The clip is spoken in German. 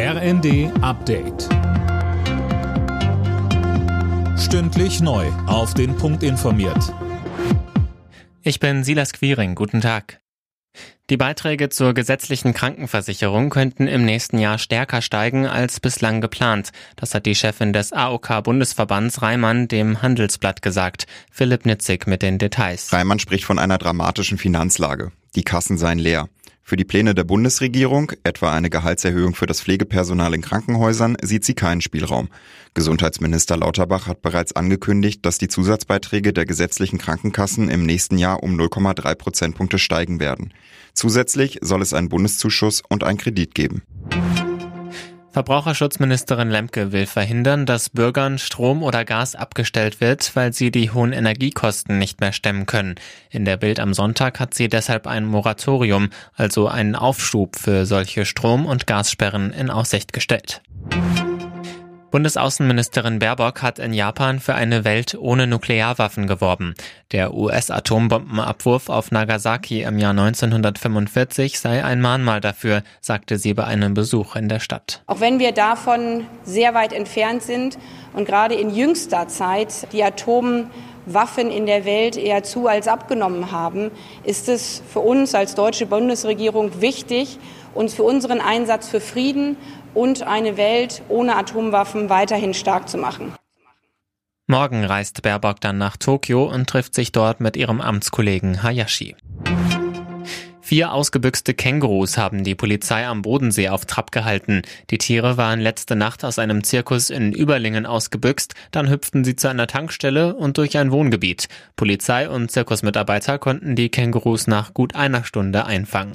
RND Update. Stündlich neu. Auf den Punkt informiert. Ich bin Silas Quiring. Guten Tag. Die Beiträge zur gesetzlichen Krankenversicherung könnten im nächsten Jahr stärker steigen als bislang geplant. Das hat die Chefin des AOK-Bundesverbands Reimann dem Handelsblatt gesagt. Philipp Nitzig mit den Details. Reimann spricht von einer dramatischen Finanzlage. Die Kassen seien leer. Für die Pläne der Bundesregierung, etwa eine Gehaltserhöhung für das Pflegepersonal in Krankenhäusern, sieht sie keinen Spielraum. Gesundheitsminister Lauterbach hat bereits angekündigt, dass die Zusatzbeiträge der gesetzlichen Krankenkassen im nächsten Jahr um 0,3 Prozentpunkte steigen werden. Zusätzlich soll es einen Bundeszuschuss und einen Kredit geben. Verbraucherschutzministerin Lemke will verhindern, dass Bürgern Strom oder Gas abgestellt wird, weil sie die hohen Energiekosten nicht mehr stemmen können. In der Bild am Sonntag hat sie deshalb ein Moratorium, also einen Aufschub für solche Strom- und Gassperren in Aussicht gestellt. Bundesaußenministerin Baerbock hat in Japan für eine Welt ohne Nuklearwaffen geworben. Der US-Atombombenabwurf auf Nagasaki im Jahr 1945 sei ein Mahnmal dafür, sagte sie bei einem Besuch in der Stadt. Auch wenn wir davon sehr weit entfernt sind und gerade in jüngster Zeit die Atomwaffen in der Welt eher zu als abgenommen haben, ist es für uns als deutsche Bundesregierung wichtig, uns für unseren Einsatz für Frieden und eine Welt ohne Atomwaffen weiterhin stark zu machen. Morgen reist Baerbock dann nach Tokio und trifft sich dort mit ihrem Amtskollegen Hayashi. Vier ausgebüxte Kängurus haben die Polizei am Bodensee auf Trab gehalten. Die Tiere waren letzte Nacht aus einem Zirkus in Überlingen ausgebüxt, dann hüpften sie zu einer Tankstelle und durch ein Wohngebiet. Polizei und Zirkusmitarbeiter konnten die Kängurus nach gut einer Stunde einfangen.